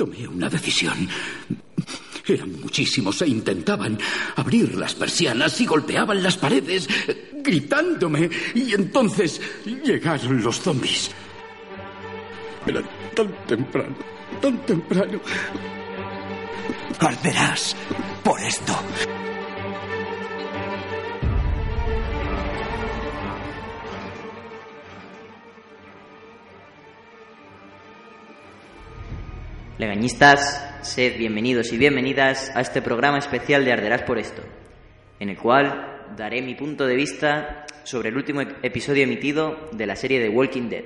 Tomé una decisión. Eran muchísimos e intentaban abrir las persianas y golpeaban las paredes, gritándome. Y entonces llegaron los zombies. Era tan temprano, tan temprano. Arderás por esto. Legañistas, sed bienvenidos y bienvenidas a este programa especial de Arderás por esto, en el cual daré mi punto de vista sobre el último episodio emitido de la serie de Walking Dead.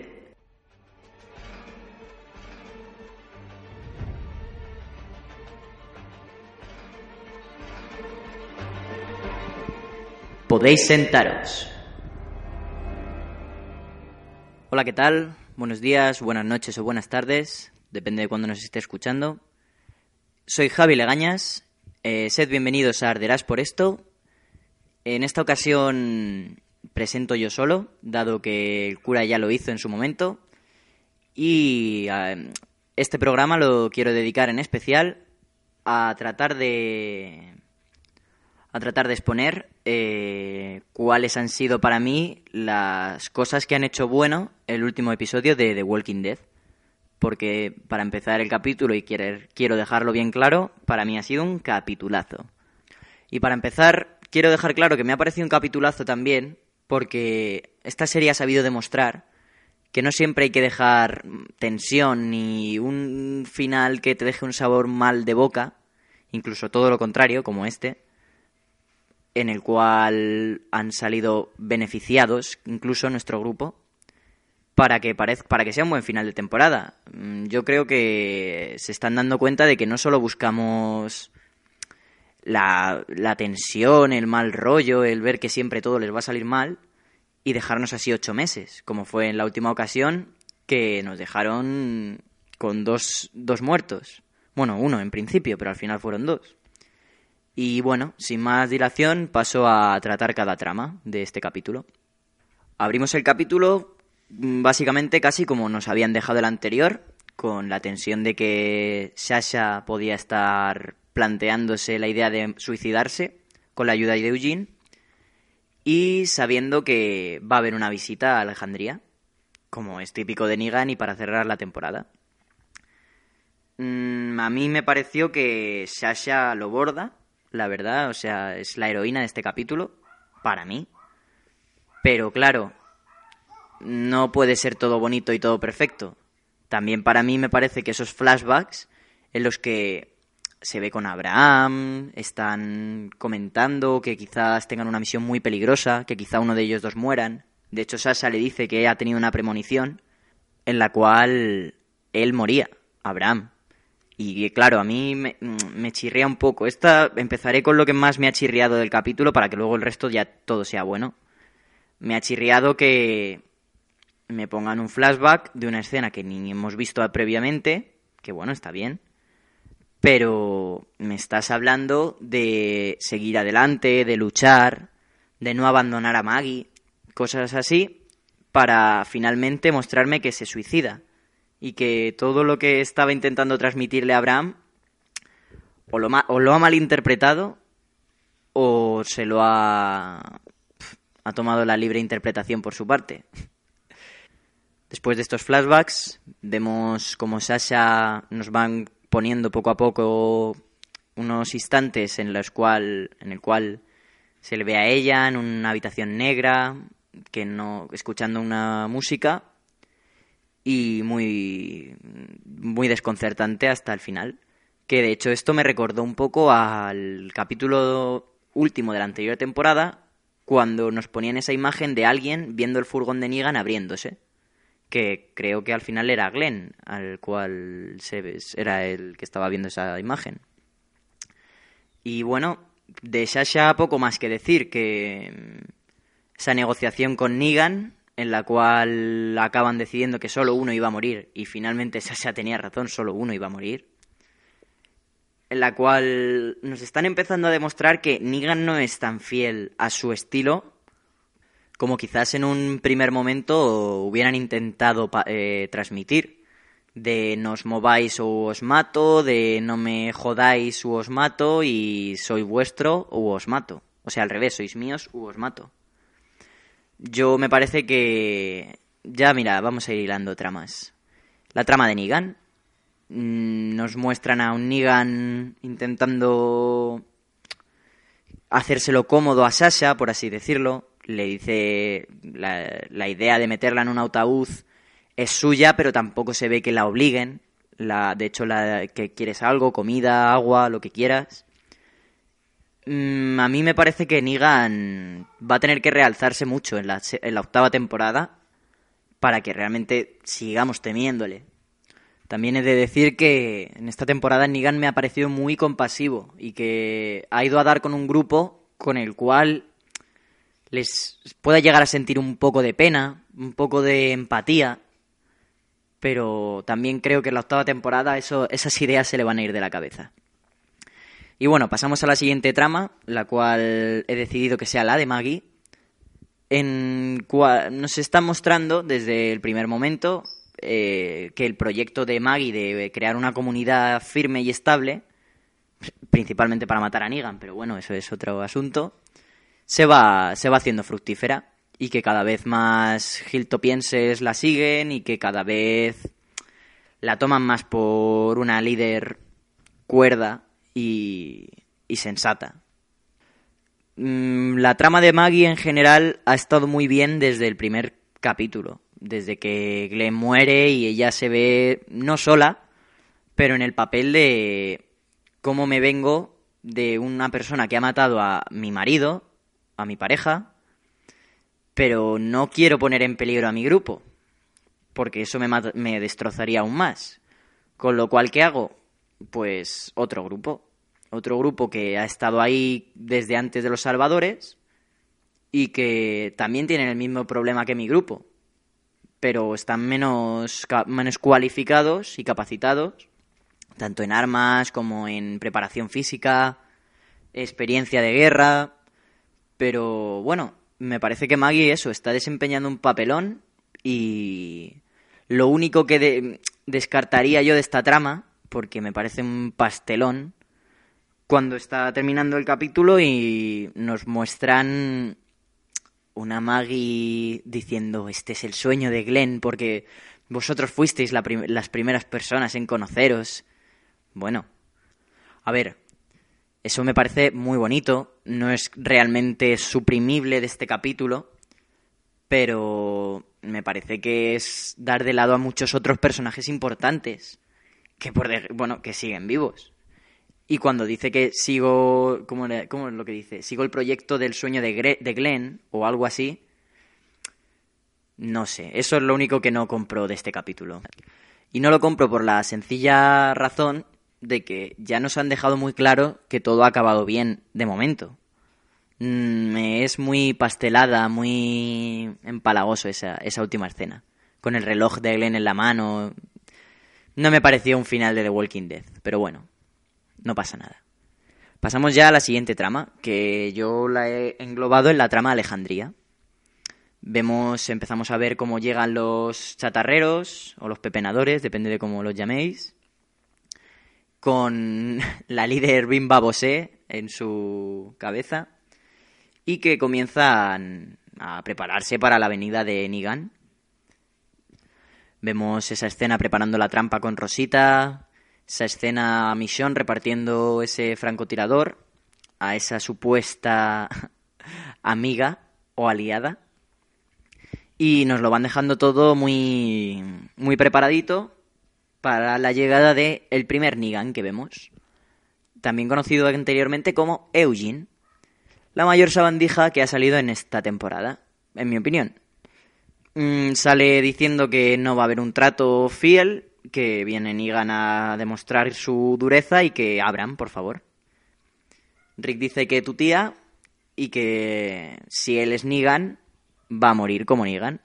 Podéis sentaros. Hola, ¿qué tal? Buenos días, buenas noches o buenas tardes depende de cuándo nos esté escuchando. Soy Javi Legañas, eh, sed bienvenidos a Arderás por esto. En esta ocasión presento yo solo, dado que el cura ya lo hizo en su momento. Y eh, este programa lo quiero dedicar en especial a tratar de a tratar de exponer eh, cuáles han sido para mí las cosas que han hecho bueno el último episodio de The Walking Dead porque para empezar el capítulo y quiero dejarlo bien claro, para mí ha sido un capitulazo. Y para empezar, quiero dejar claro que me ha parecido un capitulazo también, porque esta serie ha sabido demostrar que no siempre hay que dejar tensión ni un final que te deje un sabor mal de boca, incluso todo lo contrario, como este, en el cual han salido beneficiados, incluso nuestro grupo, para que, parezca, para que sea un buen final de temporada. Mm, yo creo que se están dando cuenta de que no solo buscamos la, la tensión, el mal rollo, el ver que siempre todo les va a salir mal y dejarnos así ocho meses, como fue en la última ocasión que nos dejaron con dos, dos muertos. Bueno, uno en principio, pero al final fueron dos. Y bueno, sin más dilación, paso a tratar cada trama de este capítulo. Abrimos el capítulo básicamente casi como nos habían dejado el anterior, con la tensión de que Sasha podía estar planteándose la idea de suicidarse con la ayuda de Eugene y sabiendo que va a haber una visita a Alejandría, como es típico de Negan y para cerrar la temporada. Mm, a mí me pareció que Sasha lo borda, la verdad, o sea, es la heroína de este capítulo, para mí. Pero claro, no puede ser todo bonito y todo perfecto. También para mí me parece que esos flashbacks en los que se ve con Abraham, están comentando que quizás tengan una misión muy peligrosa, que quizá uno de ellos dos mueran. De hecho, Sasha le dice que ha tenido una premonición en la cual él moría, Abraham. Y claro, a mí me, me, chirría un poco. Esta empezaré con lo que más me ha chirriado del capítulo para que luego el resto ya todo sea bueno. Me ha chirriado que me pongan un flashback de una escena que ni hemos visto previamente, que bueno, está bien, pero me estás hablando de seguir adelante, de luchar, de no abandonar a Maggie, cosas así, para finalmente mostrarme que se suicida y que todo lo que estaba intentando transmitirle a Abraham o lo, o lo ha malinterpretado o se lo ha, ha tomado la libre interpretación por su parte. Después de estos flashbacks, vemos como Sasha nos van poniendo poco a poco unos instantes en los cual, en el cual se le ve a ella en una habitación negra, que no, escuchando una música y muy, muy desconcertante hasta el final. Que de hecho esto me recordó un poco al capítulo último de la anterior temporada, cuando nos ponían esa imagen de alguien viendo el furgón de Negan abriéndose que creo que al final era Glenn, al cual se, era el que estaba viendo esa imagen. Y bueno, de Sasha poco más que decir, que mm, esa negociación con Negan, en la cual acaban decidiendo que solo uno iba a morir, y finalmente Sasha tenía razón, solo uno iba a morir, en la cual nos están empezando a demostrar que Negan no es tan fiel a su estilo como quizás en un primer momento hubieran intentado eh, transmitir. de no os mováis o os mato, de no me jodáis o os mato y soy vuestro o os mato. O sea, al revés, sois míos o os mato. Yo me parece que... Ya, mira, vamos a ir hilando tramas. La trama de Negan. Mm, nos muestran a un Negan intentando hacérselo cómodo a Sasha, por así decirlo. Le dice la, la idea de meterla en un ataúd es suya, pero tampoco se ve que la obliguen. La, de hecho, la, que quieres algo, comida, agua, lo que quieras. Mm, a mí me parece que Negan va a tener que realzarse mucho en la, en la octava temporada para que realmente sigamos temiéndole. También he de decir que en esta temporada Negan me ha parecido muy compasivo y que ha ido a dar con un grupo con el cual les pueda llegar a sentir un poco de pena, un poco de empatía pero también creo que en la octava temporada esas ideas se le van a ir de la cabeza. Y bueno, pasamos a la siguiente trama, la cual he decidido que sea la de Maggie, en cual nos está mostrando desde el primer momento eh, que el proyecto de Maggie de crear una comunidad firme y estable, principalmente para matar a Negan, pero bueno, eso es otro asunto, se va, se va haciendo fructífera y que cada vez más Giltopienses la siguen y que cada vez la toman más por una líder cuerda y, y sensata. Mm, la trama de Maggie en general ha estado muy bien desde el primer capítulo, desde que Glenn muere y ella se ve no sola, pero en el papel de cómo me vengo de una persona que ha matado a mi marido, a mi pareja, pero no quiero poner en peligro a mi grupo, porque eso me, me destrozaría aún más. Con lo cual, ¿qué hago? Pues otro grupo. Otro grupo que ha estado ahí desde antes de los Salvadores y que también tienen el mismo problema que mi grupo, pero están menos, menos cualificados y capacitados, tanto en armas como en preparación física, experiencia de guerra, pero bueno, me parece que Maggie eso está desempeñando un papelón y lo único que descartaría yo de esta trama, porque me parece un pastelón, cuando está terminando el capítulo y nos muestran una Maggie diciendo este es el sueño de Glenn porque vosotros fuisteis las primeras personas en conoceros. Bueno, a ver, eso me parece muy bonito, no es realmente suprimible de este capítulo, pero me parece que es dar de lado a muchos otros personajes importantes que por bueno, que siguen vivos. Y cuando dice que sigo, ¿cómo, es lo que dice? Sigo el proyecto del sueño de, de Glenn o algo así. No sé, eso es lo único que no compro de este capítulo. Y no lo compro por la sencilla razón de que ya nos han dejado muy claro que todo ha acabado bien de momento. Mm, es muy pastelada, muy empalagoso esa, esa última escena. Con el reloj de Glenn en la mano. No me pareció un final de The Walking Dead, pero bueno, no pasa nada. Pasamos ya a la siguiente trama, que yo la he englobado en la trama Alejandría. Vemos, empezamos a ver cómo llegan los chatarreros o los pepenadores, depende de cómo los llaméis con la líder Bimba Bosé en su cabeza y que comienzan a prepararse para la venida de Nigan. Vemos esa escena preparando la trampa con Rosita, esa escena misión repartiendo ese francotirador a esa supuesta amiga o aliada. Y nos lo van dejando todo muy, muy preparadito para la llegada de el primer Nigan que vemos, también conocido anteriormente como Eugene, la mayor sabandija que ha salido en esta temporada, en mi opinión. Mm, sale diciendo que no va a haber un trato fiel, que viene Nigan a demostrar su dureza y que abran, por favor. Rick dice que tu tía y que si él es Nigan, va a morir como Nigan.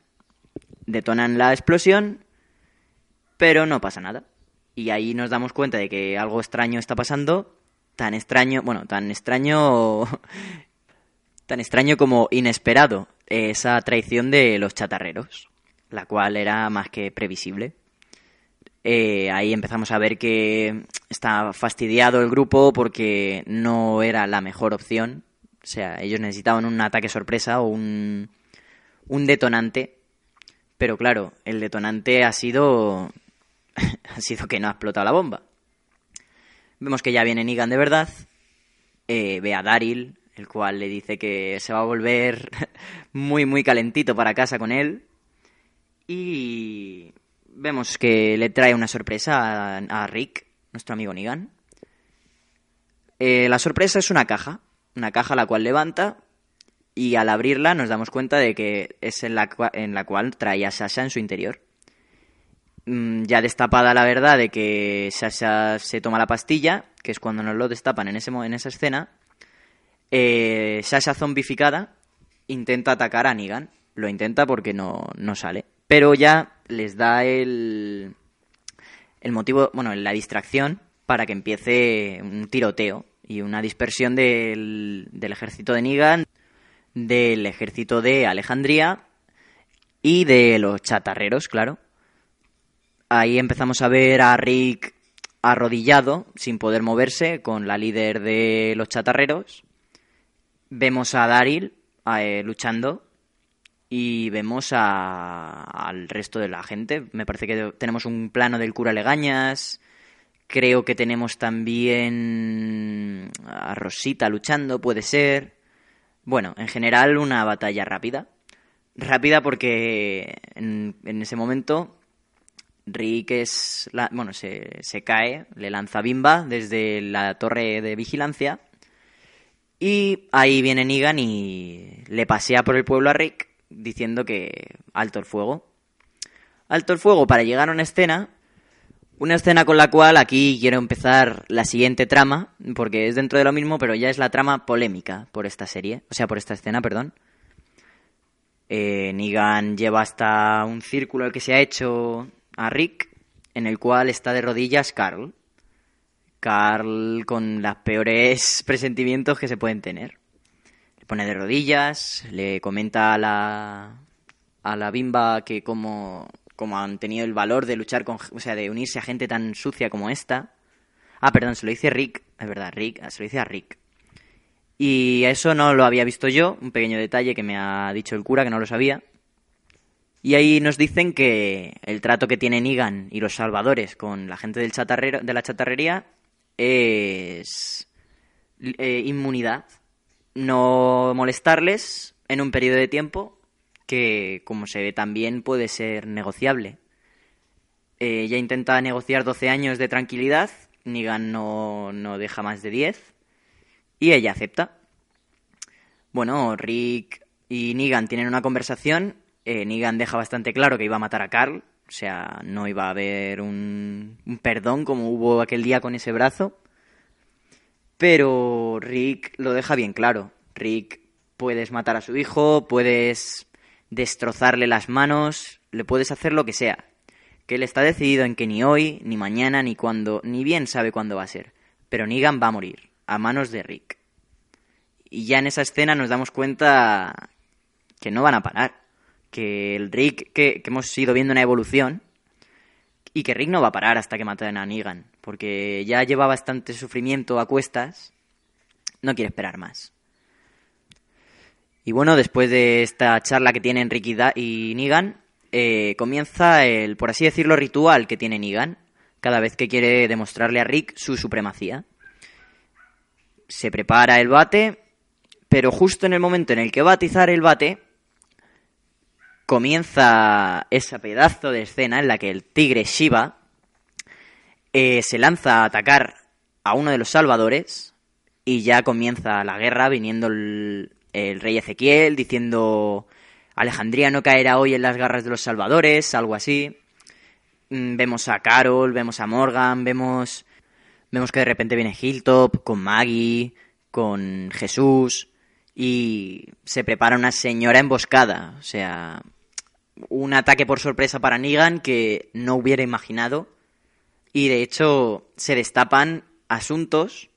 Detonan la explosión pero no pasa nada. Y ahí nos damos cuenta de que algo extraño está pasando, tan extraño, bueno, tan extraño, tan extraño como inesperado, esa traición de los chatarreros, la cual era más que previsible. eh, ahí empezamos a ver que está fastidiado el grupo porque no era la mejor opción. O sea, ellos necesitaban un ataque sorpresa o un, un detonante. Pero claro, el detonante ha sido. ha sido que no ha explotado la bomba. Vemos que ya viene Negan de verdad. Eh, ve a Daryl, el cual le dice que se va a volver muy, muy calentito para casa con él. Y vemos que le trae una sorpresa a, Rick, nuestro amigo Negan. Eh, la sorpresa es una caja, una caja la cual levanta y al abrirla nos damos cuenta de que es en la, en la cual trae a Sasha en su interior. Mm, ya destapada la verdad de que Sasha se toma la pastilla, que es cuando nos lo destapan en, ese, en esa escena, eh, Sasha zombificada intenta atacar a Negan. Lo intenta porque no, no sale. Pero ya les da el, el motivo, bueno, la distracción para que empiece un tiroteo y una dispersión del, del ejército de Negan, del ejército de Alejandría y de los chatarreros, claro. Ahí empezamos a ver a Rick arrodillado, sin poder moverse, con la líder de los chatarreros. Vemos a Daryl eh, luchando y vemos al resto de la gente. Me parece que tenemos un plano del cura Legañas. Creo que tenemos también a Rosita luchando, puede ser. Bueno, en general una batalla rápida. Rápida porque en, ese momento Rick es bueno, se, se, cae, le lanza bimba desde la torre de vigilancia. Y ahí viene Negan y le pasea por el pueblo a Rick diciendo que alto el fuego. Alto el fuego para llegar a una escena, una escena con la cual aquí quiero empezar la siguiente trama, porque es dentro de lo mismo, pero ya es la trama polémica por esta serie, o sea, por esta escena, perdón. Eh, Negan lleva hasta un círculo que se ha hecho a Rick, en el cual está de rodillas Carl. Carl con los peores presentimientos que se pueden tener pone de rodillas, le comenta a la, a la bimba que como, como han tenido el valor de luchar con, o sea, de unirse a gente tan sucia como esta. Ah, perdón, se lo dice Rick, es verdad, Rick, se lo dice a Rick. Y eso no lo había visto yo, un pequeño detalle que me ha dicho el cura que no lo sabía. Y ahí nos dicen que el trato que tienen Negan y los salvadores con la gente del chatarrero, de la chatarrería es eh, inmunidad no molestarles en un periodo de tiempo que, como se ve también, puede ser negociable. Eh, ella intenta negociar 12 años de tranquilidad, Negan no, no deja más de 10 y ella acepta. Bueno, Rick y Negan tienen una conversación. Eh, Negan deja bastante claro que iba a matar a Carl, o sea, no iba a haber un, un perdón como hubo aquel día con ese brazo. Pero Rick lo deja bien claro. Rick, puedes matar a su hijo, puedes destrozarle las manos, le puedes hacer lo que sea. Que él está decidido en que ni hoy, ni mañana, ni cuando, ni bien sabe cuándo va a ser. Pero Negan va a morir, a manos de Rick. Y ya en esa escena nos damos cuenta que no van a parar. Que el Rick, que, hemos ido viendo una evolución, y que Rick no va a parar hasta que maten a Negan, porque ya lleva bastante sufrimiento a cuestas, no quiere esperar más. Y bueno, después de esta charla que tienen Rick y Negan, eh, comienza el, por así decirlo, ritual que tiene Negan cada vez que quiere demostrarle a Rick su supremacía. Se prepara el bate, pero justo en el momento en el que va a atizar el bate, comienza ese pedazo de escena en la que el tigre Shiva eh, se lanza a atacar a uno de los salvadores y ya comienza la guerra viniendo el, rey Ezequiel diciendo Alejandría no caerá hoy en las garras de los salvadores, algo así. Mm, vemos a Carol, vemos a Morgan, vemos vemos que de repente viene Hilltop con Maggie, con Jesús y se prepara una señora emboscada, o sea, un ataque por sorpresa para Negan que no hubiera imaginado. Y de hecho se destapan asuntos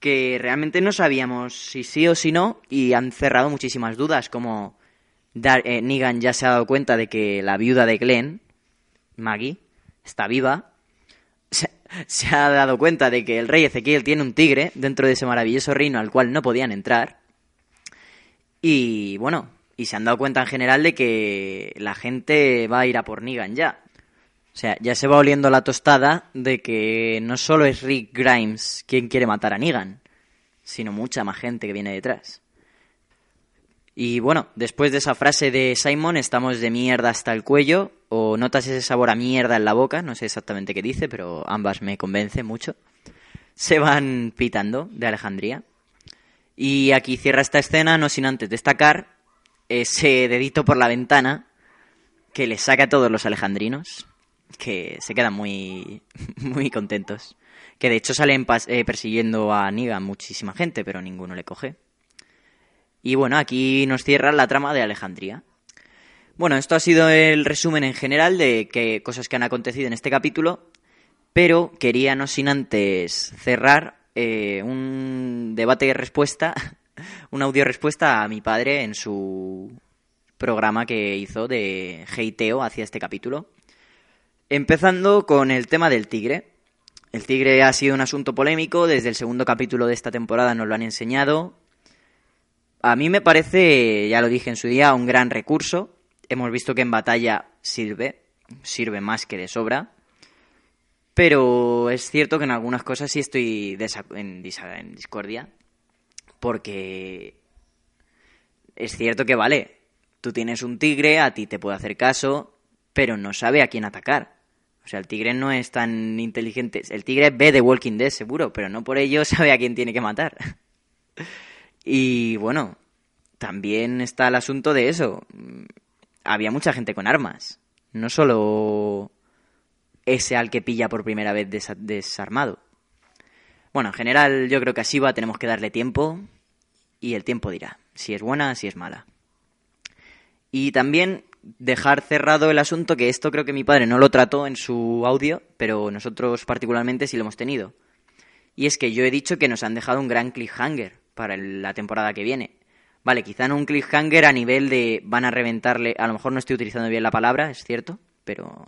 que realmente no sabíamos si sí o si no y han cerrado muchísimas dudas, como Dar eh, Negan ya se ha dado cuenta de que la viuda de Glenn, Maggie, está viva, se, se ha dado cuenta de que el rey Ezequiel tiene un tigre dentro de ese maravilloso reino al cual no podían entrar. Y bueno, y se han dado cuenta en general de que la gente va a ir a por Negan ya. O sea, ya se va oliendo la tostada de que no solo es Rick Grimes quien quiere matar a Negan, sino mucha más gente que viene detrás. Y bueno, después de esa frase de Simon, estamos de mierda hasta el cuello, o notas ese sabor a mierda en la boca, no sé exactamente qué dice, pero ambas me convencen mucho. Se van pitando de Alejandría. Y aquí cierra esta escena, no sin antes destacar ese dedito por la ventana que le saca a todos los alejandrinos, que se quedan muy, muy contentos. Que de hecho salen eh, persiguiendo a Negan muchísima gente, pero ninguno le coge. Y bueno, aquí nos cierra la trama de Alejandría. Bueno, esto ha sido el resumen en general de qué cosas que han acontecido en este capítulo, pero quería no sin antes cerrar eh, un debate y respuesta, un audio respuesta a mi padre en su programa que hizo de heiteo hacia este capítulo. Empezando con el tema del tigre. El tigre ha sido un asunto polémico, desde el segundo capítulo de esta temporada nos lo han enseñado. A mí me parece, ya lo dije en su día, un gran recurso. Hemos visto que en batalla sirve, sirve más que de sobra. Pero es cierto que en algunas cosas sí estoy en discordia. Porque es cierto que vale, tú tienes un tigre, a ti te puede hacer caso, pero no sabe a quién atacar. O sea, el tigre no es tan inteligente. El tigre ve The Walking Dead, seguro, pero no por ello sabe a quién tiene que matar. y bueno, también está el asunto de eso. Había mucha gente con armas. No solo ese al que pilla por primera vez desarmado. Bueno, en general yo creo que así va, tenemos que darle tiempo y el tiempo dirá si es buena, si es mala. Y también dejar cerrado el asunto, que esto creo que mi padre no lo trató en su audio, pero nosotros particularmente sí lo hemos tenido. Y es que yo he dicho que nos han dejado un gran cliffhanger para la temporada que viene. Vale, quizá no un cliffhanger a nivel de van a reventarle, a lo mejor no estoy utilizando bien la palabra, es cierto, pero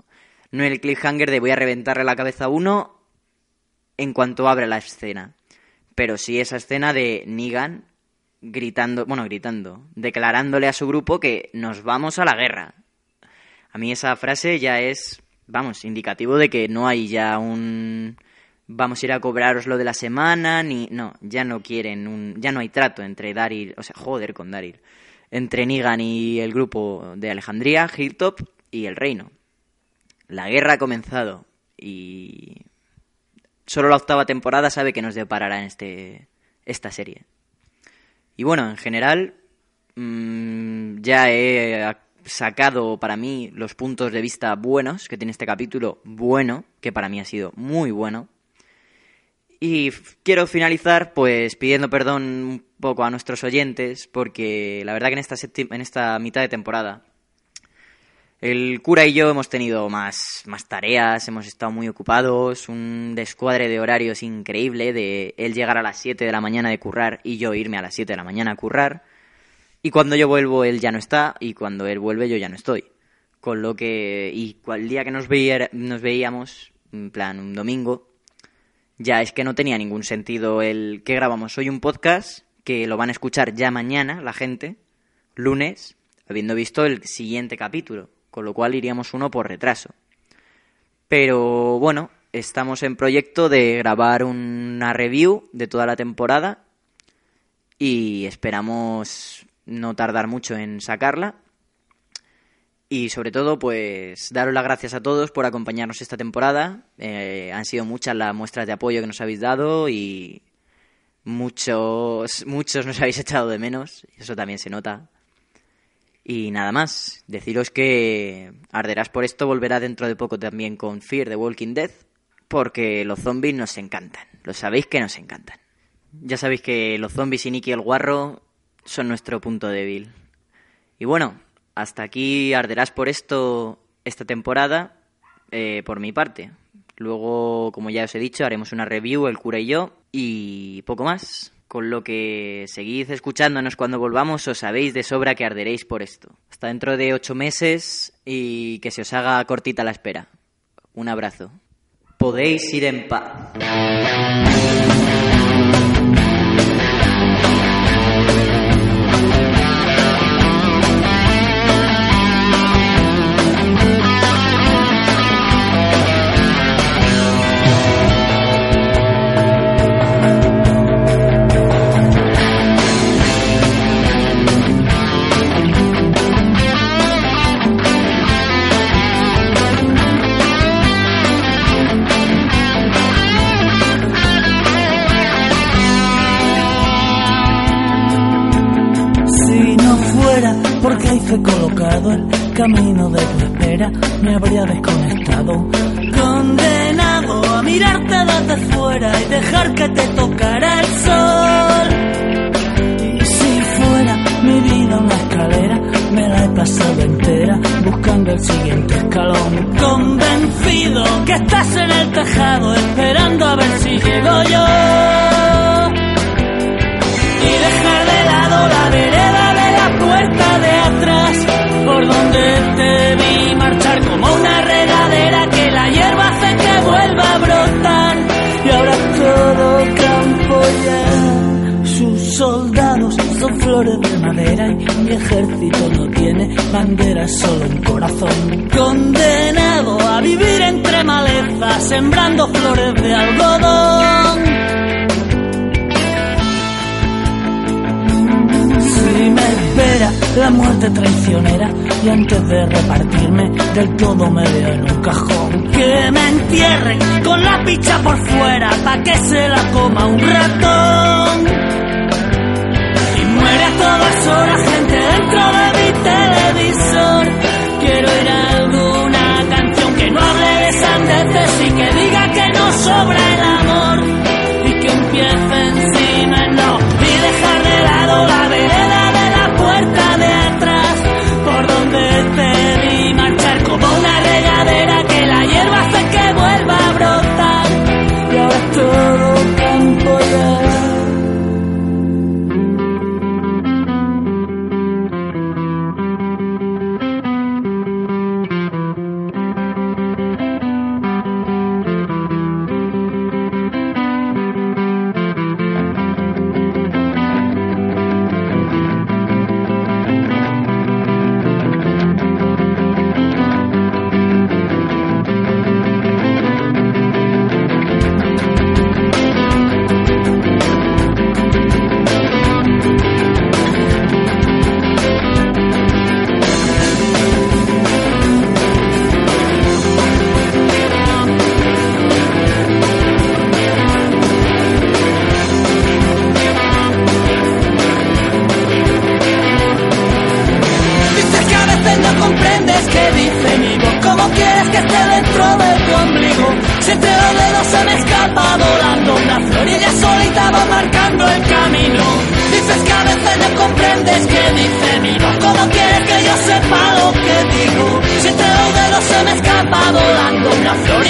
no el cliffhanger de voy a reventarle la cabeza a uno en cuanto abra la escena. Pero sí esa escena de Negan gritando, bueno, gritando, declarándole a su grupo que nos vamos a la guerra. A mí esa frase ya es, vamos, indicativo de que no hay ya un vamos a ir a cobraros lo de la semana, ni no, ya no quieren un ya no hay trato entre Daryl, o sea, joder con Daryl, entre Negan y el grupo de Alejandría, Hilltop y el reino. La guerra ha comenzado y solo la octava temporada sabe que nos deparará en este esta serie. Y bueno, en general, mmm, ya he sacado para mí los puntos de vista buenos que tiene este capítulo, bueno, que para mí ha sido muy bueno. Y quiero finalizar pues pidiendo perdón un poco a nuestros oyentes porque la verdad que en esta, en esta mitad de temporada el cura y yo hemos tenido más, más tareas, hemos estado muy ocupados, un descuadre de horarios increíble, de él llegar a las 7 de la mañana de currar y yo irme a las 7 de la mañana a currar. Y cuando yo vuelvo él ya no está y cuando él vuelve yo ya no estoy. Con lo que... Y el día que nos, nos veíamos, en plan un domingo, ya es que no tenía ningún sentido el que grabamos hoy un podcast, que lo van a escuchar ya mañana la gente, lunes, habiendo visto el siguiente capítulo con lo cual iríamos uno por retraso. Pero bueno, estamos en proyecto de grabar una review de toda la temporada y esperamos no tardar mucho en sacarla. Y sobre todo, pues daros las gracias a todos por acompañarnos esta temporada. Eh, han sido muchas las muestras de apoyo que nos habéis dado y muchos, muchos nos habéis echado de menos. Eso también se nota. Y nada más, deciros que Arderás por esto volverá dentro de poco también con Fear the Walking Dead, porque los zombies nos encantan, lo sabéis que nos encantan. Ya sabéis que los zombies y Nicky el Guarro son nuestro punto débil. Y bueno, hasta aquí Arderás por esto esta temporada, eh, por mi parte. Luego, como ya os he dicho, haremos una review, el cura y yo, y poco más con lo que seguid escuchándonos cuando volvamos, os sabéis de sobra que arderéis por esto. Hasta dentro de ocho meses y que se os haga cortita la espera. Un abrazo. Podéis ir en paz. flores de madera y mi ejército no tiene bandera, solo un corazón. Condenado a vivir entre malezas, sembrando flores de algodón. Si me espera la muerte traicionera y antes de repartirme del todo me veo en un cajón. Que me entierren con la picha por fuera pa' que se la coma un ratón.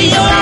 Radio.